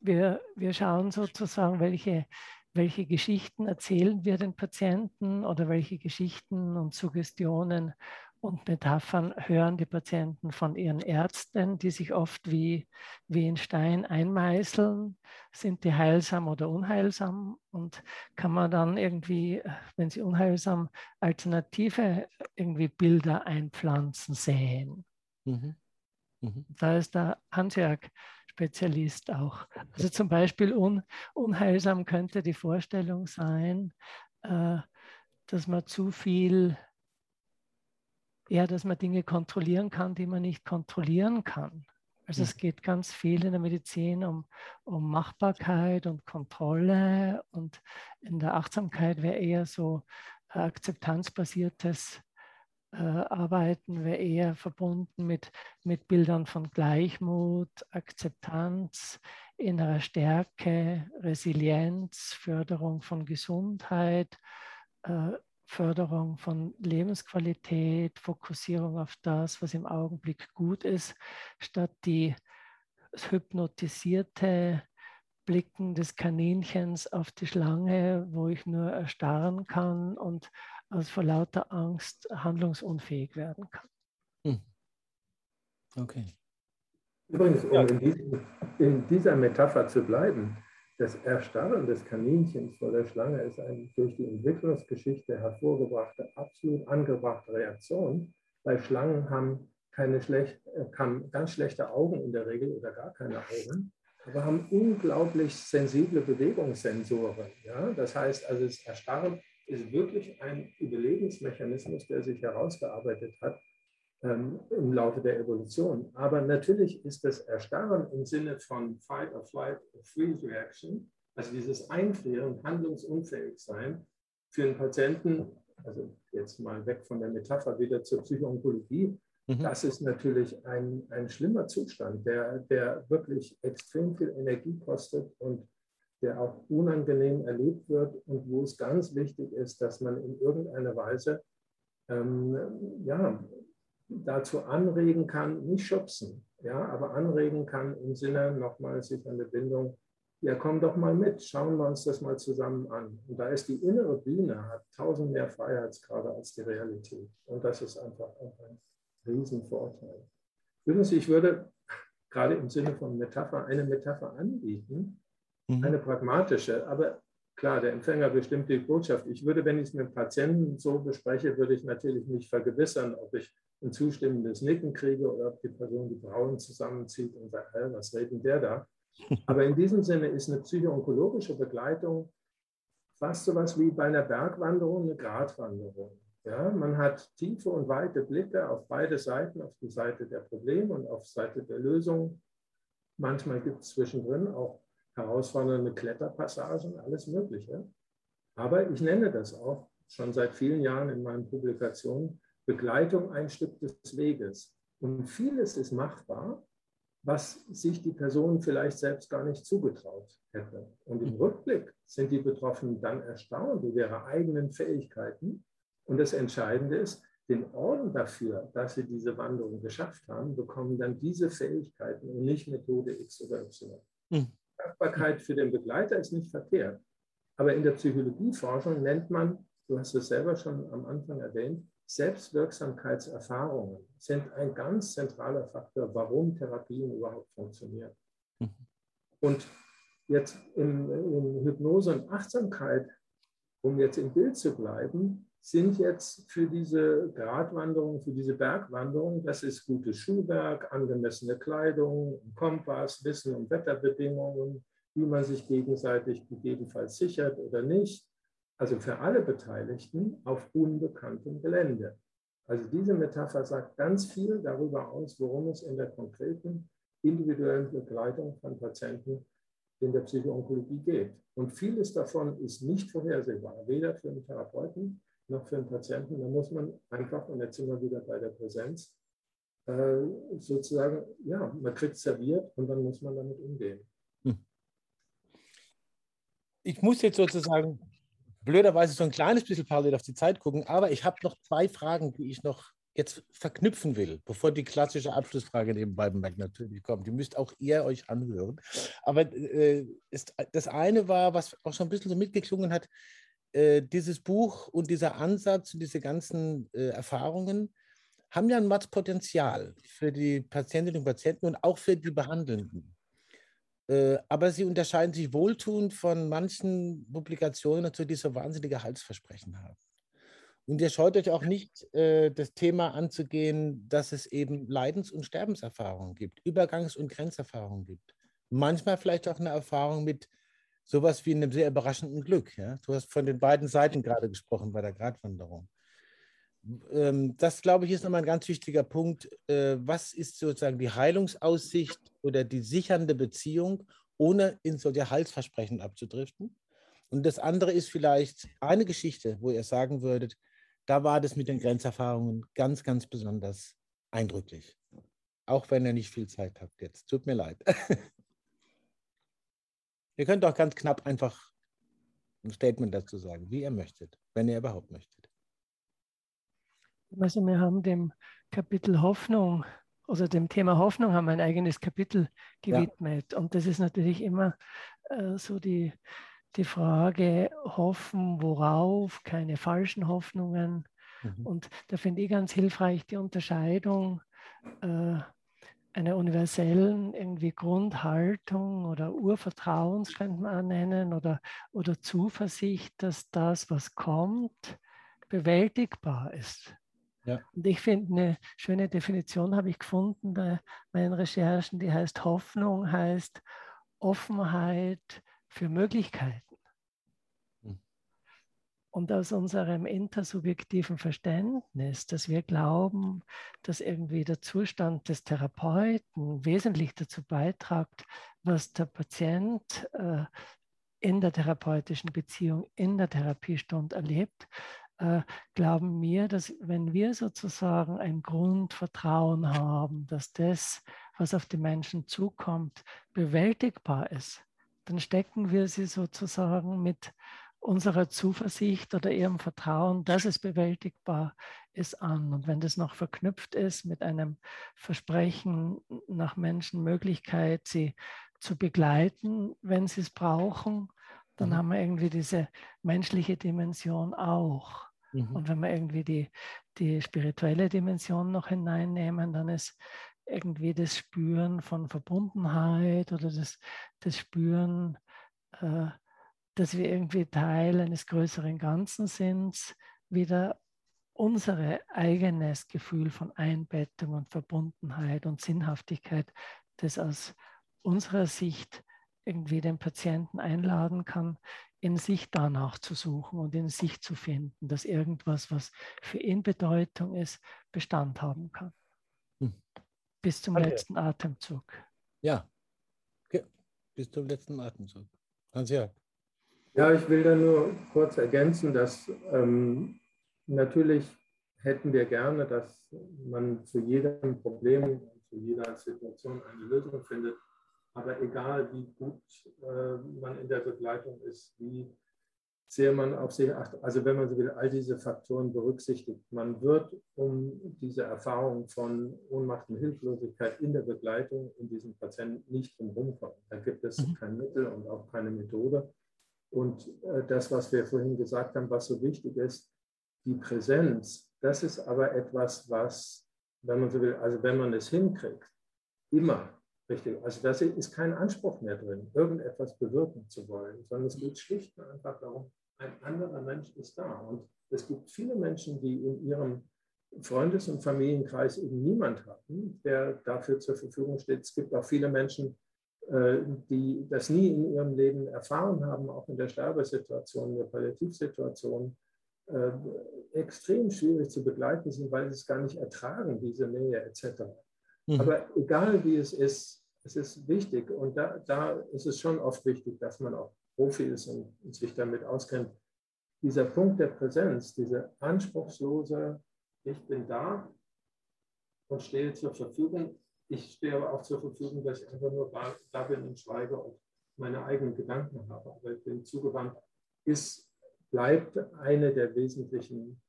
wir, wir schauen sozusagen, welche, welche Geschichten erzählen wir den Patienten oder welche Geschichten und Suggestionen und Metaphern hören die Patienten von ihren Ärzten, die sich oft wie, wie in Stein einmeißeln. Sind die heilsam oder unheilsam? Und kann man dann irgendwie, wenn sie unheilsam, alternative irgendwie Bilder einpflanzen, sehen? Mhm. Mhm. Da ist der Handwerk Spezialist auch. Also zum Beispiel un, unheilsam könnte die Vorstellung sein, äh, dass man zu viel ja, dass man Dinge kontrollieren kann, die man nicht kontrollieren kann. Also es geht ganz viel in der Medizin um, um Machbarkeit und Kontrolle und in der Achtsamkeit wäre eher so akzeptanzbasiertes äh, Arbeiten, wäre eher verbunden mit, mit Bildern von Gleichmut, Akzeptanz, innerer Stärke, Resilienz, Förderung von Gesundheit, äh, Förderung von Lebensqualität, Fokussierung auf das, was im Augenblick gut ist, statt die hypnotisierte Blicken des Kaninchens auf die Schlange, wo ich nur erstarren kann und aus vor lauter Angst handlungsunfähig werden kann. Hm. Okay. Übrigens, um in, diesem, in dieser Metapher zu bleiben, das Erstarren des Kaninchens vor der Schlange ist eine durch die Entwicklungsgeschichte hervorgebrachte, absolut angebrachte Reaktion, weil Schlangen haben keine schlecht, äh, haben ganz schlechte Augen in der Regel oder gar keine Augen, aber haben unglaublich sensible Bewegungssensoren. Ja? Das heißt, also das Erstarren ist wirklich ein Überlebensmechanismus, der sich herausgearbeitet hat, ähm, im Laufe der Evolution. Aber natürlich ist das Erstarren im Sinne von Fight or Flight or Freeze Reaction, also dieses Einfrieren, handlungsunfähig sein, für einen Patienten, also jetzt mal weg von der Metapher wieder zur Psychoonkologie, mhm. das ist natürlich ein, ein schlimmer Zustand, der, der wirklich extrem viel Energie kostet und der auch unangenehm erlebt wird und wo es ganz wichtig ist, dass man in irgendeiner Weise ähm, ja, dazu anregen kann, nicht schubsen, ja, aber anregen kann im Sinne nochmal sich an der Bindung, ja, komm doch mal mit, schauen wir uns das mal zusammen an. Und da ist die innere Bühne, hat tausend mehr Freiheitsgrade als die Realität. Und das ist einfach auch ein Riesenvorteil. Übrigens, ich würde gerade im Sinne von Metapher eine Metapher anbieten, mhm. eine pragmatische, aber klar, der Empfänger bestimmt die Botschaft. Ich würde, wenn ich es mit Patienten so bespreche, würde ich natürlich mich vergewissern, ob ich ein zustimmendes Nicken kriege oder ob die Person die Brauen zusammenzieht und sagt, hey, was redet der da? Aber in diesem Sinne ist eine psychoonkologische Begleitung fast so was wie bei einer Bergwanderung eine Gratwanderung. Ja, man hat tiefe und weite Blicke auf beide Seiten, auf die Seite der Probleme und auf die Seite der Lösung. Manchmal gibt es zwischendrin auch herausfordernde Kletterpassagen, alles Mögliche. Aber ich nenne das auch schon seit vielen Jahren in meinen Publikationen Begleitung ein Stück des Weges. Und vieles ist machbar, was sich die Person vielleicht selbst gar nicht zugetraut hätte. Und im Rückblick sind die Betroffenen dann erstaunt über ihre eigenen Fähigkeiten. Und das Entscheidende ist, den Orden dafür, dass sie diese Wanderung geschafft haben, bekommen dann diese Fähigkeiten und nicht Methode X oder Y. Mhm. Dankbarkeit für den Begleiter ist nicht verkehrt. Aber in der Psychologieforschung nennt man, du hast es selber schon am Anfang erwähnt, Selbstwirksamkeitserfahrungen sind ein ganz zentraler Faktor, warum Therapien überhaupt funktionieren. Mhm. Und jetzt in, in, Hypnose und Achtsamkeit, um jetzt im Bild zu bleiben, sind jetzt für diese Gratwanderung, für diese Bergwanderung, das ist gutes Schuhwerk, angemessene Kleidung, Kompass, Wissen um Wetterbedingungen, wie man sich gegenseitig gegebenenfalls sichert oder nicht, also für alle Beteiligten auf unbekanntem Gelände. Also diese Metapher sagt ganz viel darüber aus, worum es in der konkreten individuellen Begleitung von Patienten in der Psychoonkologie geht. Und vieles davon ist nicht vorhersehbar, weder für den Therapeuten noch für den Patienten. Da muss man einfach, und jetzt sind wir wieder bei der Präsenz, äh, sozusagen, ja, man kriegt serviert und dann muss man damit umgehen. Hm. Ich muss jetzt sozusagen blöderweise so ein kleines bisschen parallel auf die Zeit gucken, aber ich habe noch zwei Fragen, die ich noch jetzt verknüpfen will, bevor die klassische Abschlussfrage nebenbei bemerkt natürlich kommt. Die müsst auch ihr euch anhören. Aber äh, ist, das eine war, was auch schon ein bisschen so mitgeklungen hat, äh, dieses Buch und dieser Ansatz und diese ganzen äh, Erfahrungen haben ja ein Potenzial für die Patientinnen und Patienten und auch für die Behandelnden. Äh, aber sie unterscheiden sich wohltuend von manchen Publikationen, die so wahnsinnige Halsversprechen haben. Und ihr scheut euch auch nicht, äh, das Thema anzugehen, dass es eben Leidens- und Sterbenserfahrungen gibt, Übergangs- und Grenzerfahrungen gibt. Manchmal vielleicht auch eine Erfahrung mit sowas wie einem sehr überraschenden Glück. Ja? Du hast von den beiden Seiten gerade gesprochen bei der Gratwanderung. Ähm, das, glaube ich, ist nochmal ein ganz wichtiger Punkt. Äh, was ist sozusagen die Heilungsaussicht oder die sichernde Beziehung, ohne in solche Halsversprechen abzudriften? Und das andere ist vielleicht eine Geschichte, wo ihr sagen würdet, da war das mit den Grenzerfahrungen ganz, ganz besonders eindrücklich. Auch wenn ihr nicht viel Zeit habt jetzt. Tut mir leid. ihr könnt auch ganz knapp einfach ein Statement dazu sagen, wie ihr möchtet, wenn ihr überhaupt möchtet. Also wir haben dem Kapitel Hoffnung, also dem Thema Hoffnung haben wir ein eigenes Kapitel gewidmet. Ja. Und das ist natürlich immer äh, so die, die Frage, hoffen, worauf, keine falschen Hoffnungen. Mhm. Und da finde ich ganz hilfreich die Unterscheidung äh, einer universellen irgendwie Grundhaltung oder Urvertrauens, könnte man nennen, oder, oder Zuversicht, dass das, was kommt, bewältigbar ist. Ja. Und ich finde, eine schöne Definition habe ich gefunden bei meinen Recherchen, die heißt Hoffnung, heißt Offenheit für Möglichkeiten. Hm. Und aus unserem intersubjektiven Verständnis, dass wir glauben, dass irgendwie der Zustand des Therapeuten wesentlich dazu beiträgt, was der Patient äh, in der therapeutischen Beziehung, in der Therapiestunde erlebt, äh, glauben wir, dass wenn wir sozusagen ein Grundvertrauen haben, dass das, was auf die Menschen zukommt, bewältigbar ist, dann stecken wir sie sozusagen mit unserer Zuversicht oder ihrem Vertrauen, dass es bewältigbar ist, an. Und wenn das noch verknüpft ist mit einem Versprechen nach Menschenmöglichkeit, sie zu begleiten, wenn sie es brauchen, dann mhm. haben wir irgendwie diese menschliche Dimension auch. Mhm. Und wenn wir irgendwie die, die spirituelle Dimension noch hineinnehmen, dann ist irgendwie das Spüren von Verbundenheit oder das, das Spüren, äh, dass wir irgendwie Teil eines größeren Ganzen sind, wieder unser eigenes Gefühl von Einbettung und Verbundenheit und Sinnhaftigkeit, das aus unserer Sicht irgendwie den Patienten einladen kann, in sich danach zu suchen und in sich zu finden, dass irgendwas, was für ihn Bedeutung ist, Bestand haben kann. Hm. Bis zum okay. letzten Atemzug. Ja, okay. bis zum letzten Atemzug. Ganz ja. Ja, ich will da nur kurz ergänzen, dass ähm, natürlich hätten wir gerne, dass man zu jedem Problem, zu jeder Situation eine Lösung findet. Aber egal, wie gut äh, man in der Begleitung ist, wie sehr man auf sich achtet, also wenn man so will, all diese Faktoren berücksichtigt, man wird um diese Erfahrung von Ohnmacht und Hilflosigkeit in der Begleitung in diesem Patienten nicht drumherum Da gibt es mhm. kein Mittel und auch keine Methode. Und äh, das, was wir vorhin gesagt haben, was so wichtig ist, die Präsenz, das ist aber etwas, was, wenn man so will, also wenn man es hinkriegt, immer richtig, also da ist kein Anspruch mehr drin, irgendetwas bewirken zu wollen, sondern es geht schlicht und einfach darum, ein anderer Mensch ist da. Und es gibt viele Menschen, die in ihrem Freundes- und Familienkreis eben niemand hatten, der dafür zur Verfügung steht. Es gibt auch viele Menschen, äh, die das nie in ihrem Leben erfahren haben, auch in der Sterbesituation, in der Palliativsituation, äh, extrem schwierig zu begleiten sind, weil sie es gar nicht ertragen, diese Nähe etc. Mhm. Aber egal wie es ist, es ist wichtig und da, da ist es schon oft wichtig, dass man auch Profi ist und, und sich damit auskennt. Dieser Punkt der Präsenz, diese anspruchslose, ich bin da und stehe zur Verfügung, ich stehe aber auch zur Verfügung, dass ich einfach nur da bin und schweige und meine eigenen Gedanken habe. Aber ich bin zugewandt, ist, bleibt eine der wesentlichen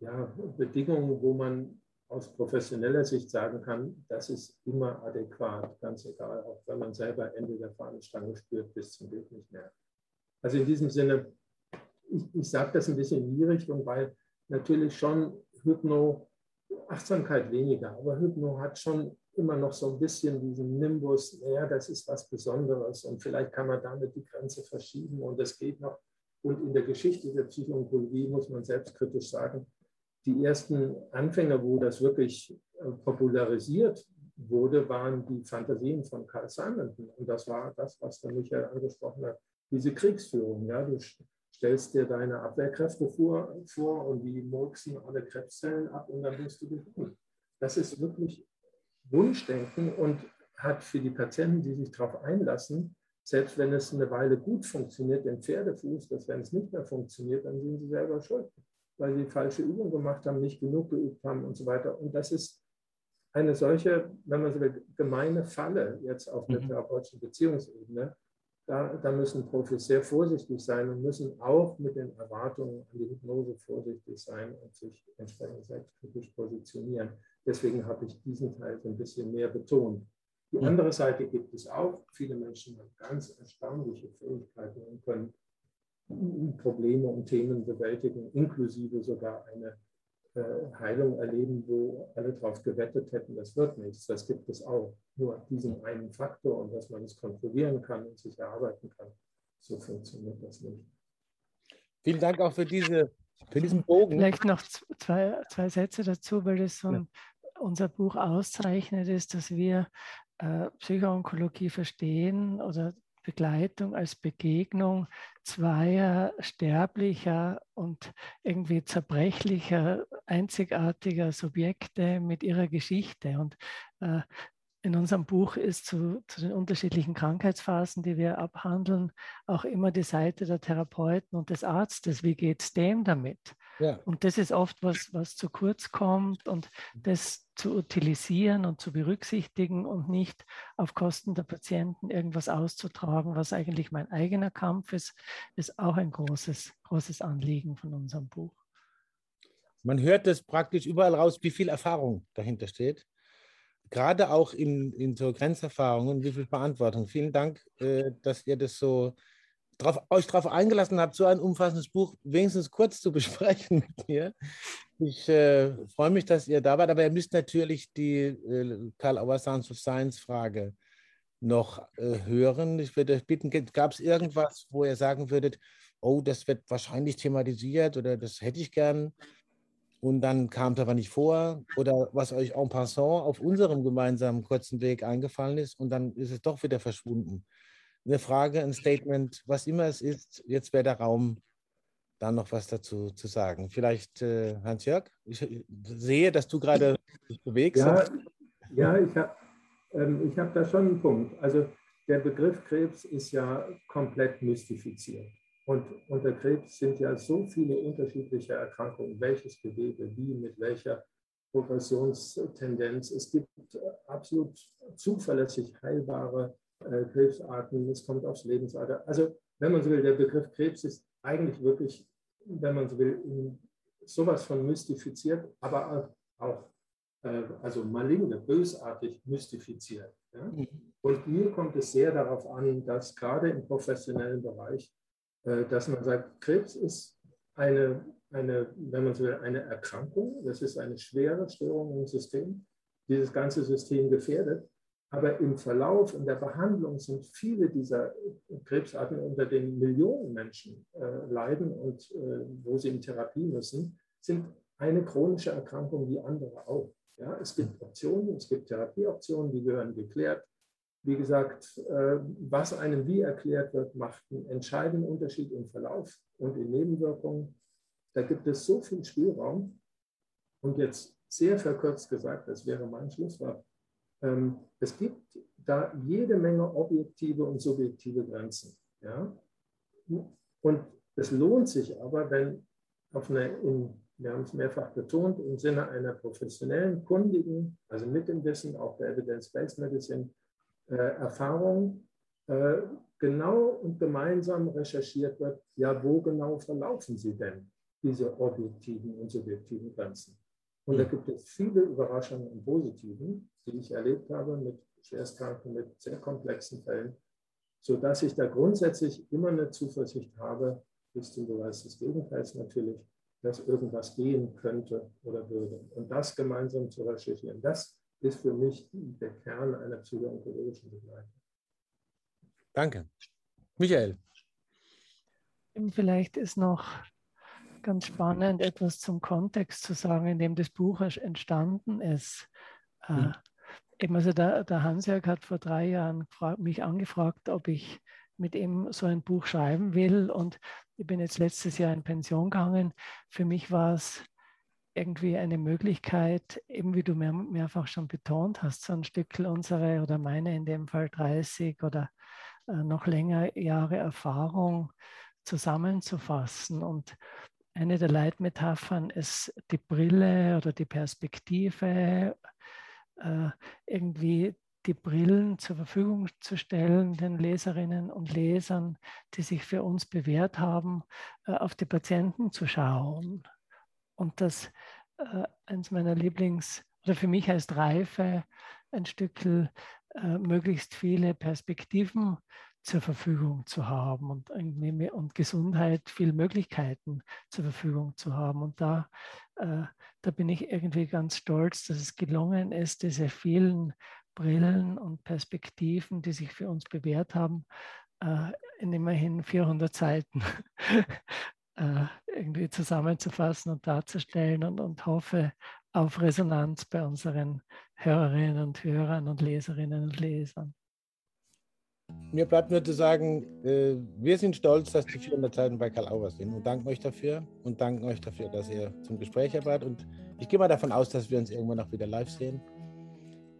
ja, Bedingungen, wo man aus professioneller Sicht sagen kann, das ist immer adäquat, ganz egal, auch wenn man selber Ende der Fahnenstange spürt, bis zum Weg nicht mehr. Also in diesem Sinne, ich, ich sage das ein bisschen in die Richtung, weil natürlich schon Hypno, Achtsamkeit weniger, aber Hypno hat schon immer noch so ein bisschen diesen Nimbus, naja, das ist was Besonderes und vielleicht kann man damit die Grenze verschieben und es geht noch. Und in der Geschichte der Psychologie muss man selbstkritisch sagen, die ersten Anfänger, wo das wirklich äh, popularisiert wurde, waren die Fantasien von Carl Simonton. Und das war das, was der Michael angesprochen hat, diese Kriegsführung. Ja? Du stellst dir deine Abwehrkräfte vor, vor und die murksen alle Krebszellen ab und dann wirst du gewinnen. Das ist wirklich Wunschdenken und hat für die Patienten, die sich darauf einlassen, selbst wenn es eine Weile gut funktioniert, den Pferdefuß, dass wenn es nicht mehr funktioniert, dann sind sie selber schuld, weil sie falsche Übungen gemacht haben, nicht genug geübt haben und so weiter. Und das ist eine solche, wenn man so will, gemeine Falle jetzt auf der mhm. therapeutischen Beziehungsebene. Da, da, müssen Profis sehr vorsichtig sein und müssen auch mit den Erwartungen an die Hypnose vorsichtig sein und sich entsprechend selbstkritisch positionieren. Deswegen habe ich diesen Teil so ein bisschen mehr betont. Die andere Seite gibt es auch. Viele Menschen haben ganz erstaunliche Fähigkeiten und können Probleme und Themen bewältigen, inklusive sogar eine äh, Heilung erleben, wo alle darauf gewettet hätten, das wird nichts. Das gibt es auch. Nur diesen einen Faktor und dass man es kontrollieren kann und sich erarbeiten kann. So funktioniert das nicht. Vielen Dank auch für, diese, für diesen Bogen. Vielleicht noch zwei, zwei Sätze dazu, weil das so ein, ja. unser Buch auszeichnet ist, dass wir äh, Psychoonkologie verstehen oder Begleitung als Begegnung zweier sterblicher und irgendwie zerbrechlicher, einzigartiger Subjekte mit ihrer Geschichte. Und äh, in unserem Buch ist zu, zu, den unterschiedlichen Krankheitsphasen, die wir abhandeln, auch immer die Seite der Therapeuten und des Arztes. Wie geht es dem damit? Ja. Und das ist oft was, was zu kurz kommt und das zu utilisieren und zu berücksichtigen und nicht auf Kosten der Patienten irgendwas auszutragen, was eigentlich mein eigener Kampf ist, ist auch ein großes, großes Anliegen von unserem Buch. Man hört das praktisch überall raus, wie viel Erfahrung dahinter steht gerade auch in, in so Grenzerfahrungen, wie viel Verantwortung. Vielen Dank, äh, dass ihr das so drauf, euch darauf eingelassen habt, so ein umfassendes Buch wenigstens kurz zu besprechen mit mir. Ich äh, freue mich, dass ihr da wart, aber ihr müsst natürlich die äh, Karl Auer Sounds of Science Frage noch äh, hören. Ich würde euch bitten, gab es irgendwas, wo ihr sagen würdet, oh, das wird wahrscheinlich thematisiert oder das hätte ich gern und dann kam es aber nicht vor oder was euch en passant auf unserem gemeinsamen kurzen Weg eingefallen ist und dann ist es doch wieder verschwunden. Eine Frage, ein Statement, was immer es ist, jetzt wäre der Raum, da noch was dazu zu sagen. Vielleicht äh, Hans-Jörg, ich sehe, dass du gerade dich bewegst. Ja, ja ich habe ähm, hab da schon einen Punkt. Also der Begriff Krebs ist ja komplett mystifiziert. Und unter Krebs sind ja so viele unterschiedliche Erkrankungen, welches Gewebe, wie, mit welcher Progressionstendenz. Es gibt absolut zuverlässig heilbare äh, Krebsarten. Es kommt aufs Lebensalter. Also, wenn man so will, der Begriff Krebs ist eigentlich wirklich, wenn man so will, sowas von mystifiziert, aber auch äh, also maligne, bösartig mystifiziert. Ja? Mhm. Und mir kommt es sehr darauf an, dass gerade im professionellen Bereich dass man sagt, Krebs ist eine, eine, wenn man so will, eine Erkrankung. Das ist eine schwere Störung im System, die das ganze System gefährdet. Aber im Verlauf, in der Behandlung sind viele dieser Krebsarten, unter denen Millionen Menschen äh, leiden und äh, wo sie in Therapie müssen, sind eine chronische Erkrankung wie andere auch. Ja, es gibt Optionen, es gibt Therapieoptionen, die gehören geklärt. Wie gesagt, äh, was einem wie erklärt wird, macht einen entscheidenden Unterschied im Verlauf und in Nebenwirkungen. Da gibt es so viel Spielraum. Und jetzt sehr verkürzt gesagt, das wäre mein Schlusswort, ähm, es gibt da jede Menge objektive und subjektive Grenzen. Ja? Und es lohnt sich aber, wenn auf einer, in, wir haben es mehrfach betont, im Sinne einer professionellen, kundigen, also mit dem Wissen auch der Evidence-Based Medicine, Erfahrung äh, genau und gemeinsam recherchiert wird, ja, wo genau verlaufen sie denn, diese objektiven und subjektiven Grenzen. Und da gibt es viele Überraschungen im Positiven, die ich erlebt habe mit Schwerstkranken, mit sehr komplexen Fällen, sodass ich da grundsätzlich immer eine Zuversicht habe, bis zum Beweis des Gegenteils natürlich, dass irgendwas gehen könnte oder würde. Und das gemeinsam zu recherchieren, das ist für mich der Kern einer psychoonkologischen Begleitung. Danke. Michael. Vielleicht ist noch ganz spannend, etwas zum Kontext zu sagen, in dem das Buch entstanden ist. Mhm. Äh, also der, der Hansjörg hat vor drei Jahren mich angefragt, ob ich mit ihm so ein Buch schreiben will. Und ich bin jetzt letztes Jahr in Pension gegangen. Für mich war es irgendwie eine Möglichkeit, eben wie du mehr, mehrfach schon betont hast, so ein Stückchen unsere oder meine in dem Fall 30 oder äh, noch länger Jahre Erfahrung zusammenzufassen. Und eine der Leitmetaphern ist die Brille oder die Perspektive, äh, irgendwie die Brillen zur Verfügung zu stellen, den Leserinnen und Lesern, die sich für uns bewährt haben, äh, auf die Patienten zu schauen und das äh, eines meiner Lieblings, oder für mich heißt Reife ein Stück äh, möglichst viele Perspektiven zur Verfügung zu haben und, und Gesundheit, viele Möglichkeiten zur Verfügung zu haben. Und da, äh, da bin ich irgendwie ganz stolz, dass es gelungen ist, diese vielen Brillen und Perspektiven, die sich für uns bewährt haben, äh, in immerhin 400 Seiten äh, irgendwie zusammenzufassen und darzustellen und, und hoffe auf Resonanz bei unseren Hörerinnen und Hörern und Leserinnen und Lesern. Mir bleibt nur zu sagen, äh, wir sind stolz, dass die 400 Seiten bei Karl Auer sind und danken euch dafür und danken euch dafür, dass ihr zum Gespräch wart. Und ich gehe mal davon aus, dass wir uns irgendwann noch wieder live sehen.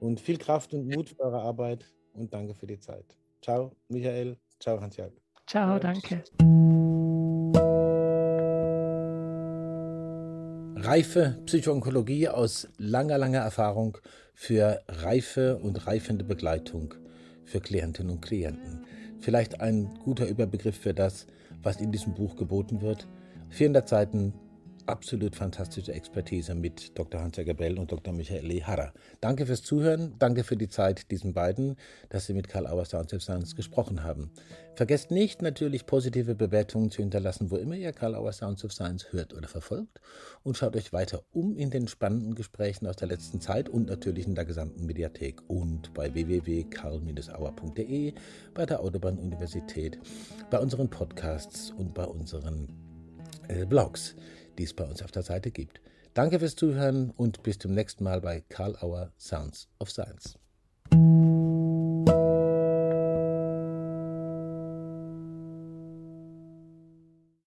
und viel Kraft und Mut für eure Arbeit und danke für die Zeit. Ciao, Michael. Ciao, Hans-Jörg. Ciao, danke. Reife Psychoonkologie aus langer, langer Erfahrung für reife und reifende Begleitung für Klientinnen und Klienten. Vielleicht ein guter Überbegriff für das, was in diesem Buch geboten wird. 400 Seiten absolut fantastische Expertise mit Dr. Hans-Jörg Bell und Dr. Michael E. Harrer. Danke fürs Zuhören, danke für die Zeit diesen beiden, dass sie mit Karl Auer Sounds of Science gesprochen haben. Vergesst nicht, natürlich positive Bewertungen zu hinterlassen, wo immer ihr Karl Auer Sounds of Science hört oder verfolgt und schaut euch weiter um in den spannenden Gesprächen aus der letzten Zeit und natürlich in der gesamten Mediathek und bei www.karl-auer.de, bei der Autobahn-Universität, bei unseren Podcasts und bei unseren äh, Blogs die es bei uns auf der Seite gibt. Danke fürs Zuhören und bis zum nächsten Mal bei Karl Auer Sounds of Science.